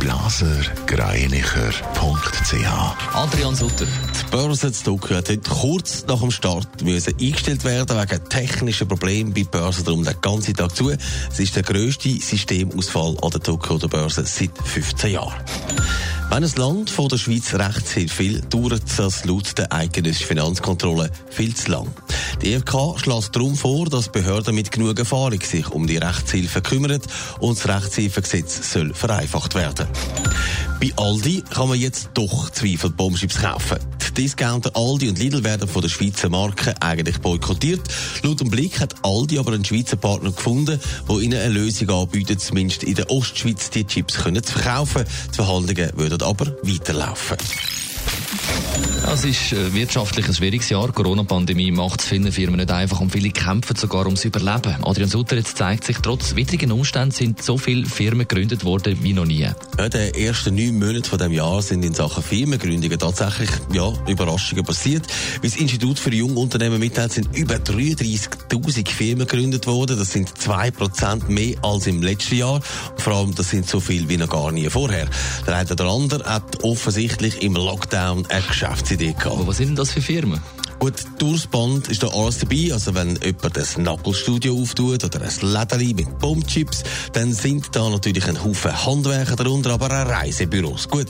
blasergreinicher.ch Adrian Sutter. Die Börse zu Tokio hat heute kurz nach dem Start müssen eingestellt werden wegen technischen Problemen bei der Börse. Darum den ganzen Tag zu. Es ist der grösste Systemausfall an der Tokio Börse seit 15 Jahren. Wenn ein Land von der Schweiz Rechtshilfe will, dauert das laut der eidgenössischen Finanzkontrolle viel zu lang. Die EFK schlägt darum vor, dass Behörden mit genug Erfahrung sich um die Rechtshilfe kümmern und das Rechtshilfegesetz soll vereinfacht werden. Bei Aldi kann man jetzt doch Zweifel Bombschips kaufen. Die Discounter Aldi und Lidl werden von der Schweizer Marke eigentlich boykottiert. Laut dem Blick hat Aldi aber einen Schweizer Partner gefunden, der ihnen eine Lösung anbietet, zumindest in der Ostschweiz die Chips können zu verkaufen. Die Verhandlungen würden aber weiterlaufen. Es ist äh, wirtschaftlich ein schwieriges Jahr. Corona-Pandemie macht es vielen Firmen nicht einfach und viele kämpfen sogar ums Überleben. Adrian Sutter, jetzt zeigt sich, trotz widrigen Umständen sind so viele Firmen gegründet worden wie noch nie. Ja, die ersten neun Monate von dem Jahr sind in Sachen Firmengründungen tatsächlich ja, Überraschungen passiert. Wie das Institut für Jungunternehmen mitteilt, sind über 33.000 Firmen gegründet worden. Das sind zwei Prozent mehr als im letzten Jahr. vor allem, das sind so viel wie noch gar nie vorher. Der eine oder andere hat offensichtlich im Lockdown eine Geschäftsidee gehabt. Aber was sind denn das für Firmen? Gut, durchs Band ist da alles dabei. Also wenn jemand ein Knucklestudio auftut oder ein Lädeli mit Bombchips, dann sind da natürlich ein Haufen Handwerker darunter, aber auch Reisebüros. Gut,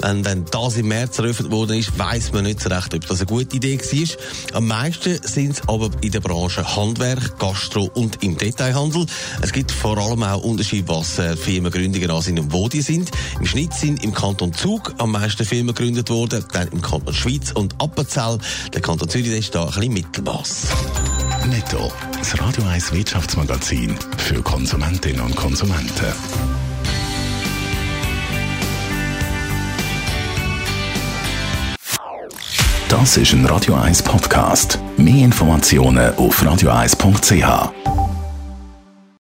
wenn dann das im März eröffnet worden ist, weiß man nicht so recht, ob das eine gute Idee war. Am meisten sind es aber in der Branche Handwerk, Gastro und im Detailhandel. Es gibt vor allem auch Unterschiede, was äh, Firmengründungen an sind und wo die sind. Im Schnitt sind im Kanton Zug am meisten Firmen gegründet worden, dann im Kanton Schweiz und Appenzell, der Kanton Zürich ist da ein bisschen Mittelmaß. Netto. Das Radio 1 Wirtschaftsmagazin für Konsumentinnen und Konsumenten. Das ist ein Radio 1 Podcast. Mehr Informationen auf radio1.ch.